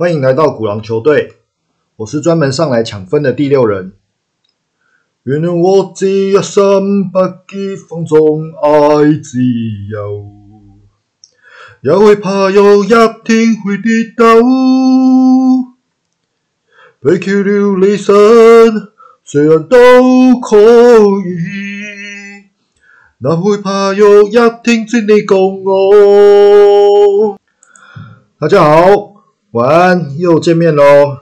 欢迎来到古狼球队，我是专门上来抢分的第六人。原谅我只一生不羁放纵爱自由，有会怕有一天会跌倒，背弃了理想，谁人都可以，哪会怕有一天只你共我？大家好。晚安，又见面喽！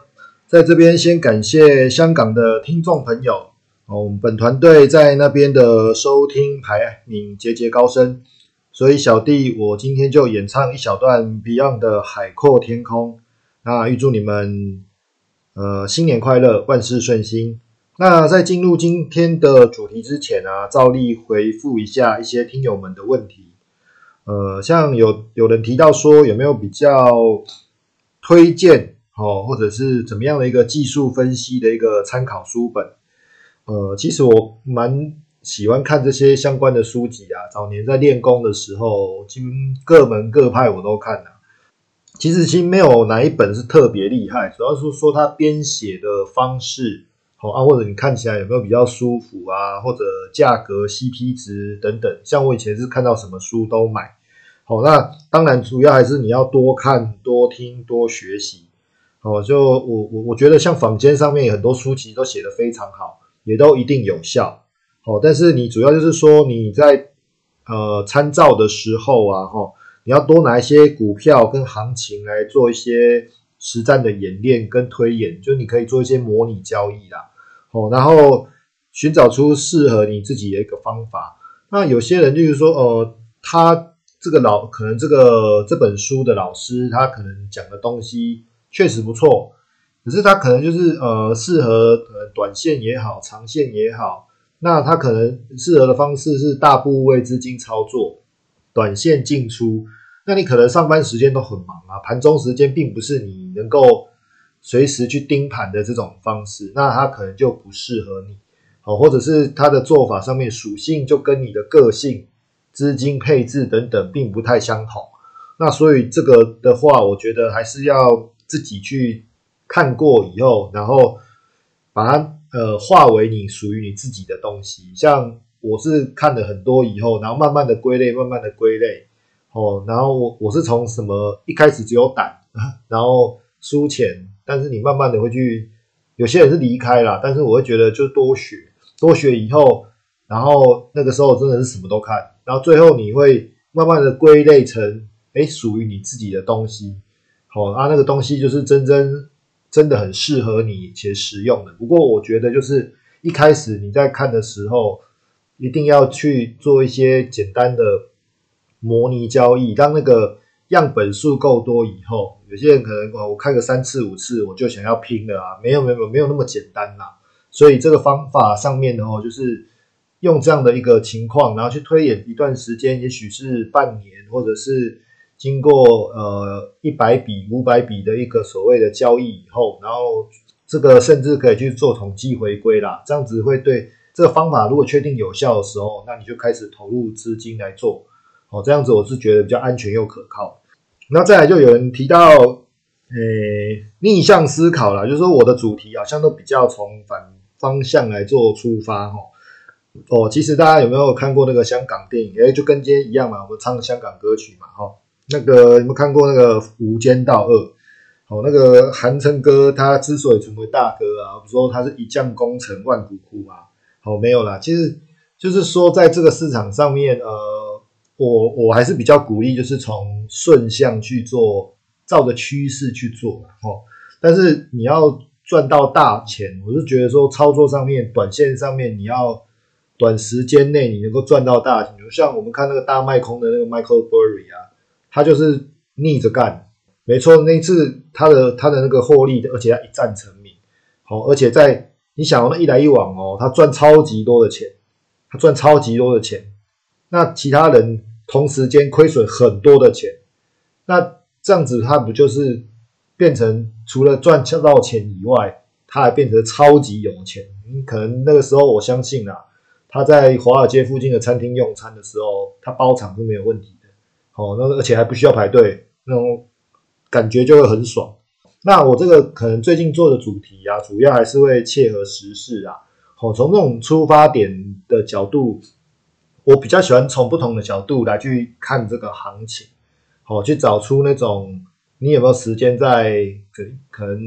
在这边先感谢香港的听众朋友，我们本团队在那边的收听排名节节高升，所以小弟我今天就演唱一小段 Beyond 的《海阔天空》。那预祝你们呃新年快乐，万事顺心。那在进入今天的主题之前啊，照例回复一下一些听友们的问题。呃，像有有人提到说有没有比较。推荐哦，或者是怎么样的一个技术分析的一个参考书本，呃，其实我蛮喜欢看这些相关的书籍啊。早年在练功的时候，经各门各派我都看了。其实其实没有哪一本是特别厉害，主要是说它编写的方式好啊，或者你看起来有没有比较舒服啊，或者价格 CP 值等等。像我以前是看到什么书都买。好，那当然主要还是你要多看、多听、多学习。哦，就我我我觉得像坊间上面很多书籍都写得非常好，也都一定有效。哦，但是你主要就是说你在呃参照的时候啊，哈，你要多拿一些股票跟行情来做一些实战的演练跟推演，就你可以做一些模拟交易啦。哦，然后寻找出适合你自己的一个方法。那有些人就是说，呃，他。这个老可能这个这本书的老师，他可能讲的东西确实不错，可是他可能就是呃适合呃短线也好，长线也好，那他可能适合的方式是大部位资金操作，短线进出。那你可能上班时间都很忙啊，盘中时间并不是你能够随时去盯盘的这种方式，那他可能就不适合你，好，或者是他的做法上面属性就跟你的个性。资金配置等等并不太相同，那所以这个的话，我觉得还是要自己去看过以后，然后把它呃化为你属于你自己的东西。像我是看了很多以后，然后慢慢的归类，慢慢的归类，哦，然后我我是从什么一开始只有胆，然后输钱，但是你慢慢的会去，有些人是离开了，但是我会觉得就多学多学以后，然后那个时候真的是什么都看。然后最后你会慢慢的归类成哎属于你自己的东西，好，啊，那个东西就是真真真的很适合你且实用的。不过我觉得就是一开始你在看的时候，一定要去做一些简单的模拟交易，当那个样本数够多以后，有些人可能哦、我看个三次五次我就想要拼了啊，没有没有没有那么简单啦。所以这个方法上面的话就是。用这样的一个情况，然后去推演一段时间，也许是半年，或者是经过呃一百笔、五百笔的一个所谓的交易以后，然后这个甚至可以去做统计回归啦。这样子会对这个方法，如果确定有效的时候，那你就开始投入资金来做哦。这样子我是觉得比较安全又可靠。那再来就有人提到呃逆向思考了，就是说我的主题好像都比较从反方向来做出发哈。哦，其实大家有没有看过那个香港电影？哎，就跟今天一样嘛，我们唱香港歌曲嘛，哈。那个有没有看过那个《无间道二》？好，那个韩琛哥他之所以成为大哥啊，不说他是一将功成万骨枯啊。好，没有啦。其实就是说，在这个市场上面，呃，我我还是比较鼓励，就是从顺向去做，照着趋势去做，哦。但是你要赚到大钱，我是觉得说操作上面、短线上面你要。短时间内你能够赚到大钱，像我们看那个大卖空的那个 Michael Burry 啊，他就是逆着干，没错，那次他的他的那个获利，而且他一战成名。好，而且在你想那一来一往哦，他赚超级多的钱，他赚超级多的钱。那其他人同时间亏损很多的钱，那这样子他不就是变成除了赚到钱以外，他还变得超级有钱？你可能那个时候我相信啊。他在华尔街附近的餐厅用餐的时候，他包场是没有问题的。好，那而且还不需要排队，那种感觉就会很爽。那我这个可能最近做的主题啊，主要还是会切合时事啊。好，从这种出发点的角度，我比较喜欢从不同的角度来去看这个行情，好去找出那种你有没有时间在可可能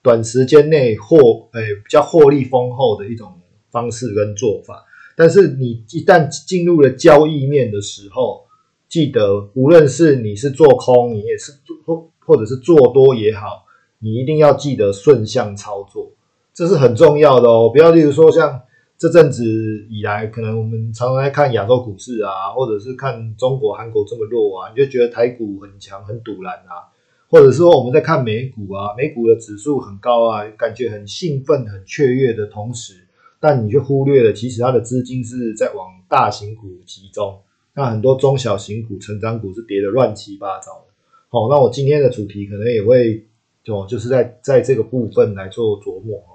短时间内获诶比较获利丰厚的一种方式跟做法。但是你一旦进入了交易面的时候，记得无论是你是做空，你也是做或或者是做多也好，你一定要记得顺向操作，这是很重要的哦。不要例如说像这阵子以来，可能我们常常在看亚洲股市啊，或者是看中国、韩国这么弱啊，你就觉得台股很强、很堵蓝啊，或者说我们在看美股啊，美股的指数很高啊，感觉很兴奋、很雀跃的同时。但你却忽略了，其实它的资金是在往大型股集中，那很多中小型股、成长股是跌的乱七八糟的。好，那我今天的主题可能也会，哦，就是在在这个部分来做琢磨哦。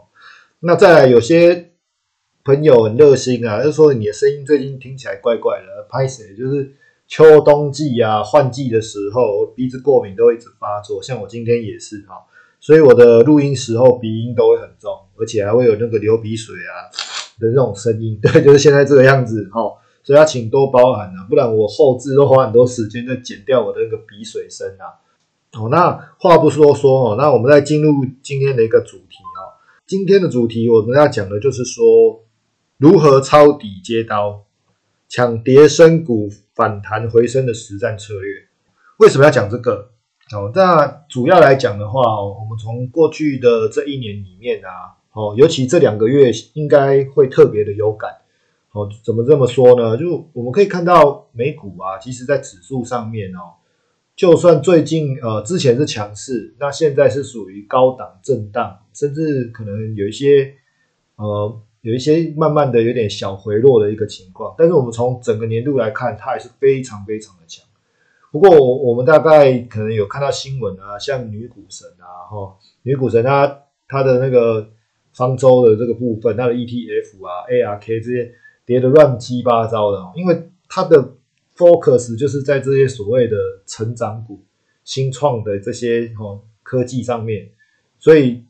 那再有些朋友很热心啊，就说你的声音最近听起来怪怪的，拍谁？就是秋冬季啊，换季的时候鼻子过敏都会一直发作，像我今天也是哈，所以我的录音时候鼻音都会很重。而且还会有那个流鼻水啊的那种声音，对，就是现在这个样子，好，所以要请多包涵啊，不然我后置都花很多时间在剪掉我的那个鼻水声啊。哦，那话不多说哦，那我们再进入今天的一个主题啊。今天的主题我们要讲的就是说，如何抄底接刀，抢跌深股反弹回升的实战策略。为什么要讲这个？哦，那主要来讲的话，我们从过去的这一年里面啊。哦，尤其这两个月应该会特别的有感。哦，怎么这么说呢？就我们可以看到美股啊，其实在指数上面哦，就算最近呃之前是强势，那现在是属于高档震荡，甚至可能有一些呃有一些慢慢的有点小回落的一个情况。但是我们从整个年度来看，它还是非常非常的强。不过我们大概可能有看到新闻啊，像女股神啊，哈，女股神她她的那个。方舟的这个部分，它的 ETF 啊、ARK 这些跌的乱七八糟的，因为它的 focus 就是在这些所谓的成长股、新创的这些哈科技上面，所以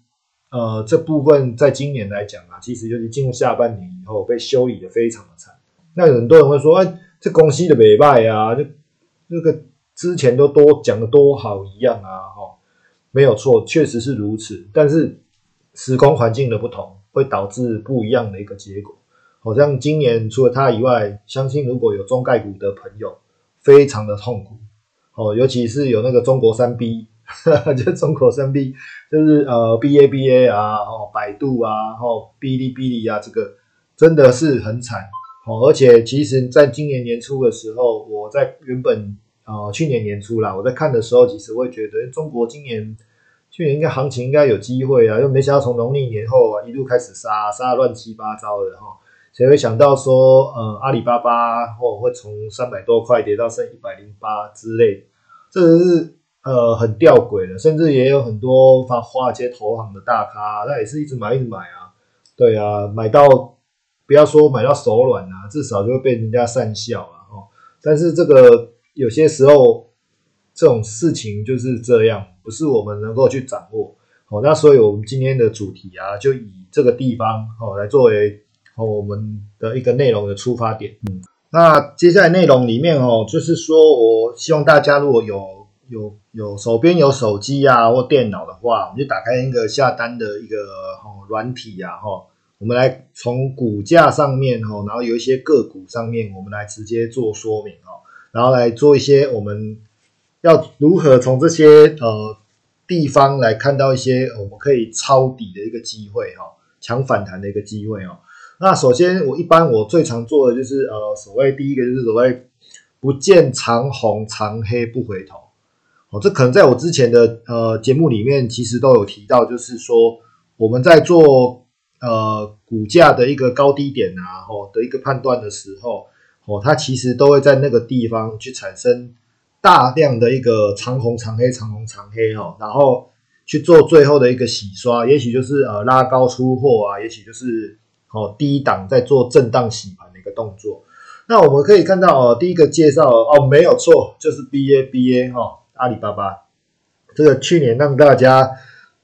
呃这部分在今年来讲啊，其实就是进入下半年以后被修理的非常的惨。那很多人会说，哎，这公司的美败啊，就那个之前都多讲的多好一样啊，哈，没有错，确实是如此，但是。时空环境的不同会导致不一样的一个结果。好像今年除了它以外，相信如果有中概股的朋友，非常的痛苦哦，尤其是有那个中国三 B，就中国三 B，就是呃 B A B A 啊，哦，百度啊，然后哔哩哔哩啊，这个真的是很惨哦。而且其实在今年年初的时候，我在原本啊去年年初啦，我在看的时候，其实会觉得中国今年。去年应该行情应该有机会啊，又没想到从农历年后啊一路开始杀杀乱七八糟的哈，谁会想到说呃阿里巴巴或会从三百多块跌到剩一百零八之类，这是呃很吊诡的，甚至也有很多发华尔街投行的大咖，那也是一直买一直买啊，对啊，买到不要说买到手软啊，至少就会被人家讪笑啊但是这个有些时候。这种事情就是这样，不是我们能够去掌握。好，那所以我们今天的主题啊，就以这个地方好来作为我们的一个内容的出发点。嗯，那接下来内容里面哦，就是说我希望大家如果有有有手边有手机啊或电脑的话，我们就打开一个下单的一个哦软体呀哈，我们来从股价上面哈，然后有一些个股上面，我们来直接做说明哦，然后来做一些我们。要如何从这些呃地方来看到一些我们可以抄底的一个机会哈，抢反弹的一个机会哦。那首先我一般我最常做的就是呃所谓第一个就是所谓不见长红长黑不回头哦，这可能在我之前的呃节目里面其实都有提到，就是说我们在做呃股价的一个高低点呐吼的一个判断的时候哦，它其实都会在那个地方去产生。大量的一个长红长黑长红长黑哦，然后去做最后的一个洗刷，也许就是呃拉高出货啊，也许就是哦低档在做震荡洗盘的一个动作。那我们可以看到哦，第一个介绍哦，没有错，就是 B A B A 哈，阿里巴巴这个去年让大家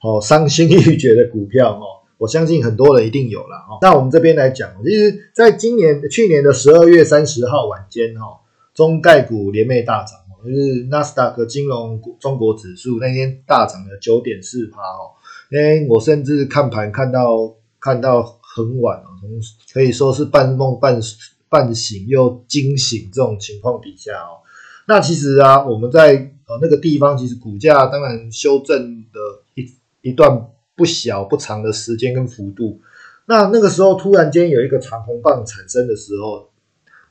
哦伤心欲绝的股票哦，我相信很多人一定有了哦。那我们这边来讲，其实在今年去年的十二月三十号晚间哈，中概股联袂大涨。就是纳斯达克金融中国指数那天大涨了九点四趴哦，因为我甚至看盘看到看到很晚哦，从可以说是半梦半半醒又惊醒这种情况底下哦，那其实啊我们在呃那个地方其实股价当然修正的一一段不小不长的时间跟幅度，那那个时候突然间有一个长红棒产生的时候。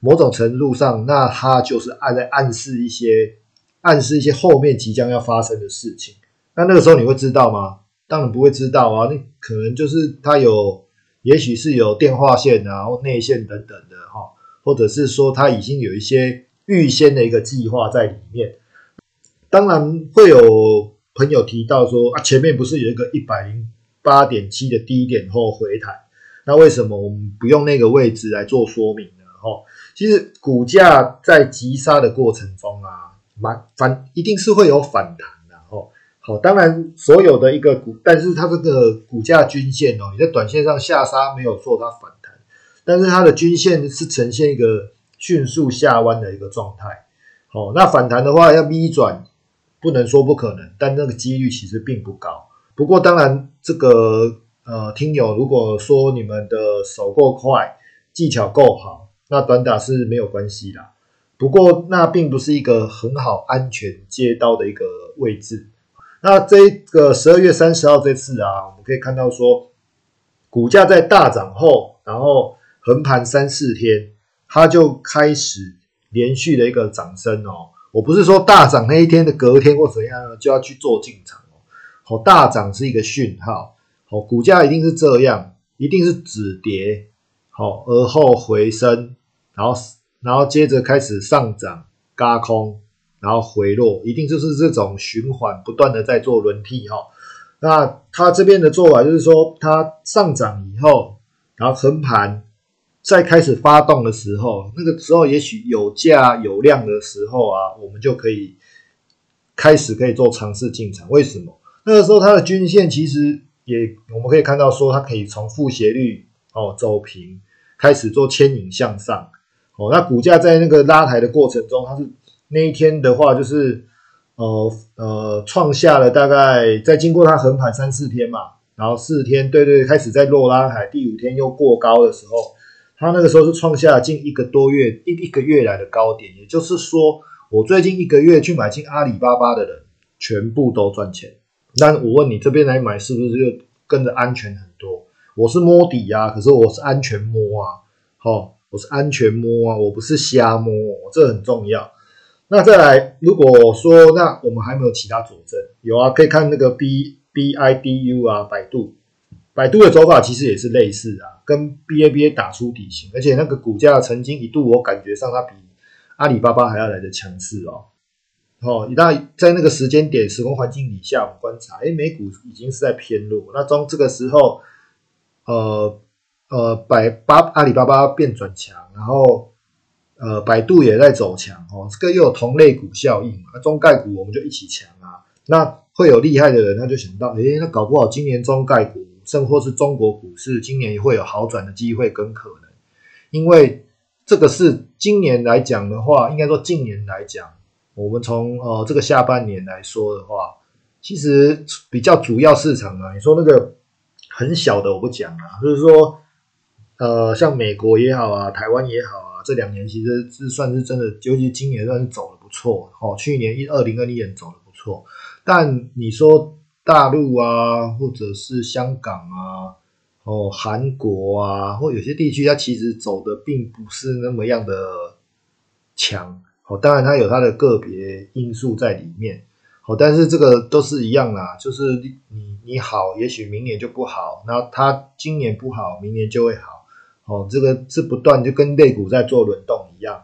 某种程度上，那他就是暗在暗示一些、暗示一些后面即将要发生的事情。那那个时候你会知道吗？当然不会知道啊。那可能就是他有，也许是有电话线啊，或内线等等的哈，或者是说他已经有一些预先的一个计划在里面。当然会有朋友提到说啊，前面不是有一个一百零八点七的低点后回弹，那为什么我们不用那个位置来做说明呢？哦，其实股价在急杀的过程中啊，蛮反一定是会有反弹的哦。好，当然所有的一个股，但是它这个股价均线哦，你在短线上下杀没有做它反弹，但是它的均线是呈现一个迅速下弯的一个状态。哦，那反弹的话要逆转，不能说不可能，但那个几率其实并不高。不过当然这个呃，听友如果说你们的手够快，技巧够好，那短打是没有关系啦，不过那并不是一个很好安全接刀的一个位置。那这个十二月三十号这次啊，我们可以看到说，股价在大涨后，然后横盘三四天，它就开始连续的一个涨升哦。我不是说大涨那一天的隔天或怎样就要去做进场哦。好，大涨是一个讯号，好，股价一定是这样，一定是止跌，好，而后回升。然后，然后接着开始上涨，嘎空，然后回落，一定就是这种循环不断的在做轮替哈。那他这边的做法就是说，它上涨以后，然后横盘，再开始发动的时候，那个时候也许有价有量的时候啊，我们就可以开始可以做尝试进场。为什么？那个时候它的均线其实也我们可以看到说，它可以从负斜率哦走平，开始做牵引向上。哦，那股价在那个拉抬的过程中，它是那一天的话，就是呃呃创下了大概在经过它横盘三四天嘛，然后四天，对对，开始在弱拉抬，第五天又过高的时候，它那个时候是创下近一个多月一一个月来的高点，也就是说，我最近一个月去买进阿里巴巴的人全部都赚钱。那我问你这边来买是不是就跟着安全很多？我是摸底呀，可是我是安全摸啊，好。我是安全摸啊，我不是瞎摸，这很重要。那再来，如果说那我们还没有其他佐证，有啊，可以看那个 B B I D U 啊，百度，百度的走法其实也是类似啊，跟 B A B A 打出底形，而且那个股价曾经一度，我感觉上它比阿里巴巴还要来的强势哦。哦，那在那个时间点、时空环境底下，我们观察，哎，美股已经是在偏弱，那中这个时候，呃。呃，百八阿里巴巴变转强，然后呃，百度也在走强哦。这个又有同类股效应嘛？那中概股我们就一起强啊。那会有厉害的人，他就想到，哎，那搞不好今年中概股，甚或是中国股市，今年也会有好转的机会跟可能。因为这个是今年来讲的话，应该说近年来讲，我们从呃这个下半年来说的话，其实比较主要市场啊，你说那个很小的我不讲了，就是说。呃，像美国也好啊，台湾也好啊，这两年其实是算是真的，尤其今年算是走的不错。哦。去年一二零二一年走的不错，但你说大陆啊，或者是香港啊，哦，韩国啊，或有些地区，它其实走的并不是那么样的强。哦。当然它有它的个别因素在里面。好，但是这个都是一样啦，就是你你好，也许明年就不好；那它今年不好，明年就会好。哦，这个是不断就跟肋骨在做轮动一样。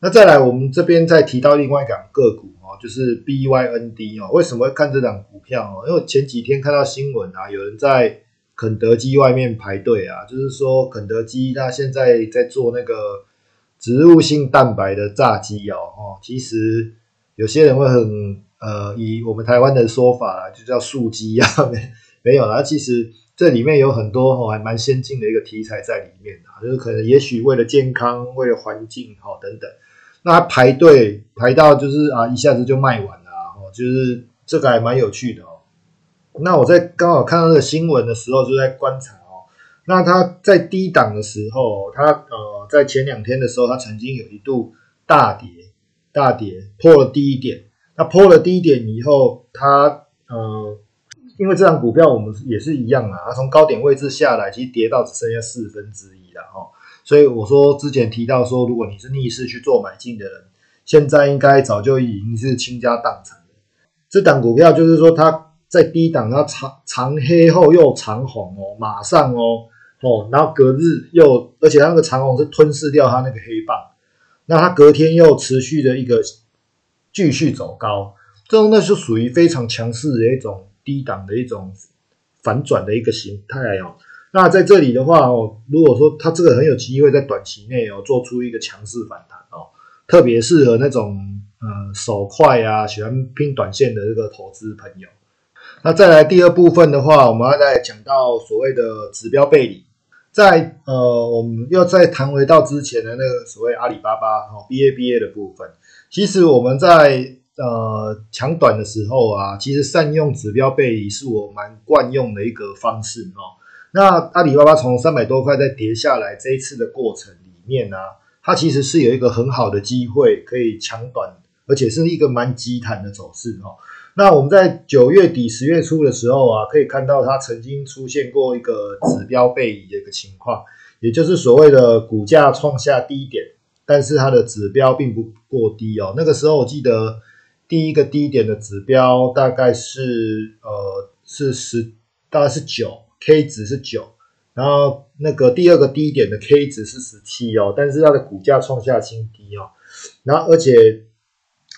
那再来，我们这边再提到另外一档个股哦，就是 BYND 哦。为什么会看这档股票哦？因为前几天看到新闻啊，有人在肯德基外面排队啊，就是说肯德基它现在在做那个植物性蛋白的炸鸡哦。哦，其实有些人会很呃，以我们台湾的说法啊，就叫素鸡啊，没没有啦，其实。这里面有很多哦，还蛮先进的一个题材在里面的，就是可能也许为了健康、为了环境哈等等。那排队排到就是啊，一下子就卖完了哦，就是这个还蛮有趣的哦。那我在刚好看到这个新闻的时候，就在观察哦。那他在低档的时候，他呃，在前两天的时候，他曾经有一度大跌大跌破了低点，那破了低点以后，他呃。因为这张股票我们也是一样啊，它从高点位置下来，其实跌到只剩下四分之一了哦。所以我说之前提到说，如果你是逆势去做买进的人，现在应该早就已经是倾家荡产了。这档股票就是说，它在低档它长长黑后又长红哦，马上哦哦，然后隔日又而且它那个长红是吞噬掉它那个黑棒，那它隔天又持续的一个继续走高，这种那是属于非常强势的一种。低档的一种反转的一个形态哦，那在这里的话哦，如果说它这个很有机会在短期内哦做出一个强势反弹哦，特别适合那种呃手快啊喜欢拼短线的这个投资朋友。那再来第二部分的话，我们要再讲到所谓的指标背离，在呃我们要再谈回到之前的那个所谓阿里巴巴哦 BABA 的部分，其实我们在。呃，强短的时候啊，其实善用指标背离是我蛮惯用的一个方式哈。那阿里巴巴从三百多块再跌下来，这一次的过程里面呢，它其实是有一个很好的机会可以强短，而且是一个蛮急弹的走势哈。那我们在九月底十月初的时候啊，可以看到它曾经出现过一个指标背离的一个情况，也就是所谓的股价创下低点，但是它的指标并不过低哦。那个时候我记得。第一个低点的指标大概是呃是十，大概是九，K 值是九。然后那个第二个低点的 K 值是十七哦，但是它的股价创下新低哦。然后而且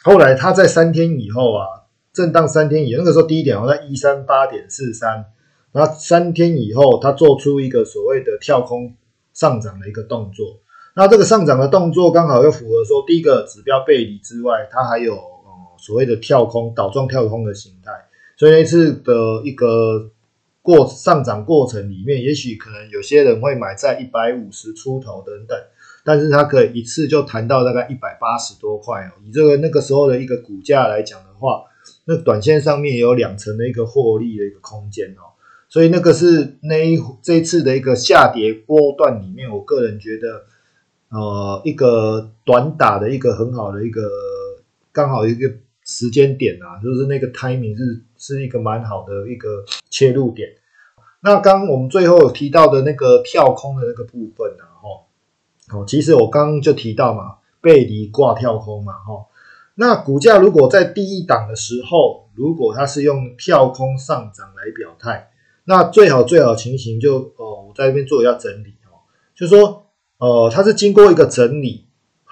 后来它在三天以后啊，震荡三天以后，那个时候低点哦在一三八点四三。然后三天以后，它做出一个所谓的跳空上涨的一个动作。那这个上涨的动作刚好又符合说第一个指标背离之外，它还有。所谓的跳空倒状跳空的形态，所以那次的一个过上涨过程里面，也许可能有些人会买在一百五十出头等等，但是它可以一次就弹到大概一百八十多块哦。你这个那个时候的一个股价来讲的话，那短线上面有两层的一个获利的一个空间哦。所以那个是那一这次的一个下跌波段里面，我个人觉得，呃，一个短打的一个很好的一个刚好一个。时间点呐，就是那个 timing 是是一个蛮好的一个切入点。那刚刚我们最后有提到的那个跳空的那个部分啊，哈，哦，其实我刚刚就提到嘛，背离挂跳空嘛，哈，那股价如果在第一档的时候，如果它是用跳空上涨来表态，那最好最好情形就，哦，我在这边做一下整理哦，就说，哦，它是经过一个整理。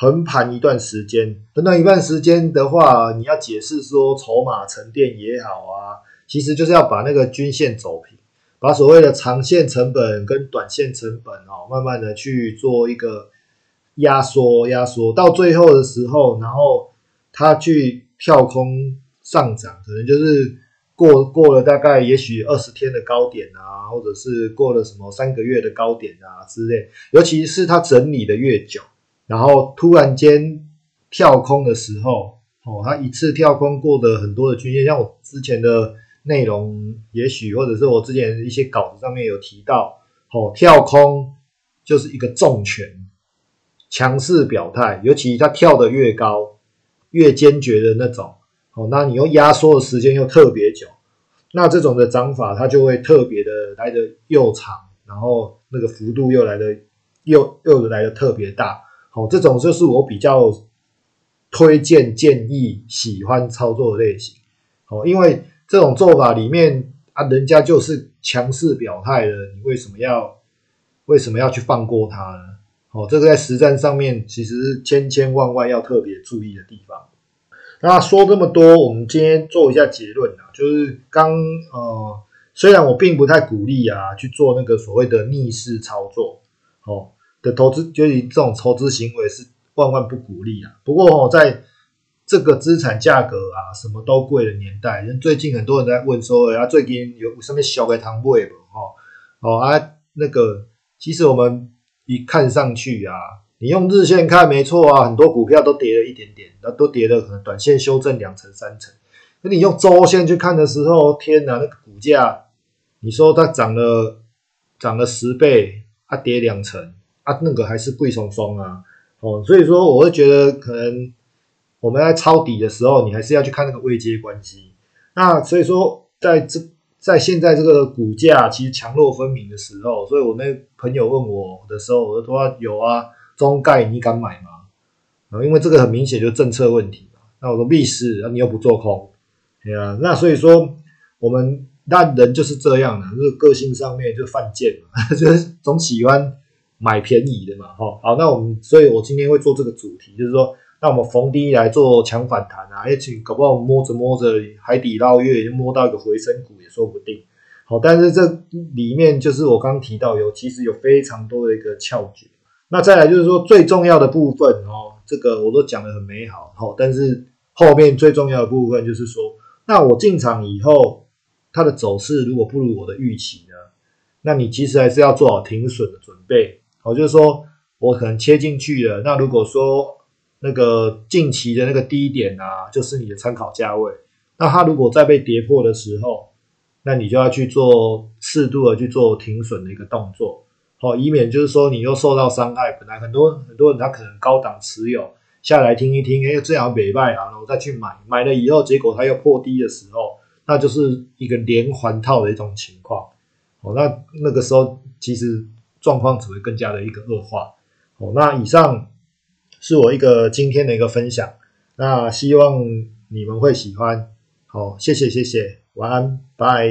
横盘一段时间，横盘一段时间的话，你要解释说筹码沉淀也好啊，其实就是要把那个均线走平，把所谓的长线成本跟短线成本哦，慢慢的去做一个压缩，压缩到最后的时候，然后它去跳空上涨，可能就是过过了大概也许二十天的高点啊，或者是过了什么三个月的高点啊之类，尤其是它整理的越久。然后突然间跳空的时候，哦，它一次跳空过的很多的均线，像我之前的内容，也许或者是我之前一些稿子上面有提到，哦，跳空就是一个重拳，强势表态，尤其它跳得越高，越坚决的那种，哦，那你又压缩的时间又特别久，那这种的涨法它就会特别的来的又长，然后那个幅度又来的又又来的特别大。好，这种就是我比较推荐、建议、喜欢操作类型。好，因为这种做法里面啊，人家就是强势表态的，你为什么要、为什么要去放过他呢？好，这个在实战上面其实千千万万要特别注意的地方。那说这么多，我们今天做一下结论啊，就是刚呃，虽然我并不太鼓励啊去做那个所谓的逆势操作，好。的投资，就是这种投资行为是万万不鼓励啊！不过哦，在这个资产价格啊什么都贵的年代，人最近很多人在问说，哎呀，最近有什么小的堂会不？哦哦啊，那个，其实我们一看上去啊，你用日线看没错啊，很多股票都跌了一点点，那都跌了，可能短线修正两成三成。那你用周线去看的时候，天哪，那个股价，你说它涨了涨了十倍，它跌两成。啊，那个还是贵松松啊，哦，所以说我会觉得可能我们在抄底的时候，你还是要去看那个未接关系。那所以说，在这在现在这个股价其实强弱分明的时候，所以我那朋友问我的时候，我都说有啊，中概你敢买吗？啊，因为这个很明显就是政策问题嘛。那我说必室啊，你又不做空，对啊。那所以说我们那人就是这样的，就是个性上面就犯贱嘛，就总喜欢。买便宜的嘛，哈，好，那我们，所以我今天会做这个主题，就是说，那我们逢低来做强反弹啊，也请搞不好摸着摸着海底捞月，就摸到一个回升股也说不定。好，但是这里面就是我刚提到有，其实有非常多的一个窍诀。那再来就是说最重要的部分哦，这个我都讲的很美好，哈，但是后面最重要的部分就是说，那我进场以后，它的走势如果不如我的预期呢，那你其实还是要做好停损的准备。我就是说我可能切进去了。那如果说那个近期的那个低点啊，就是你的参考价位。那它如果再被跌破的时候，那你就要去做适度的去做停损的一个动作，好，以免就是说你又受到伤害。本来很多很多人他可能高档持有下来听一听，哎，最好买卖啊，然后再去买，买了以后结果它又破低的时候，那就是一个连环套的一种情况。好，那那个时候其实。状况只会更加的一个恶化，哦。那以上是我一个今天的一个分享，那希望你们会喜欢。好，谢谢谢谢，晚安，拜。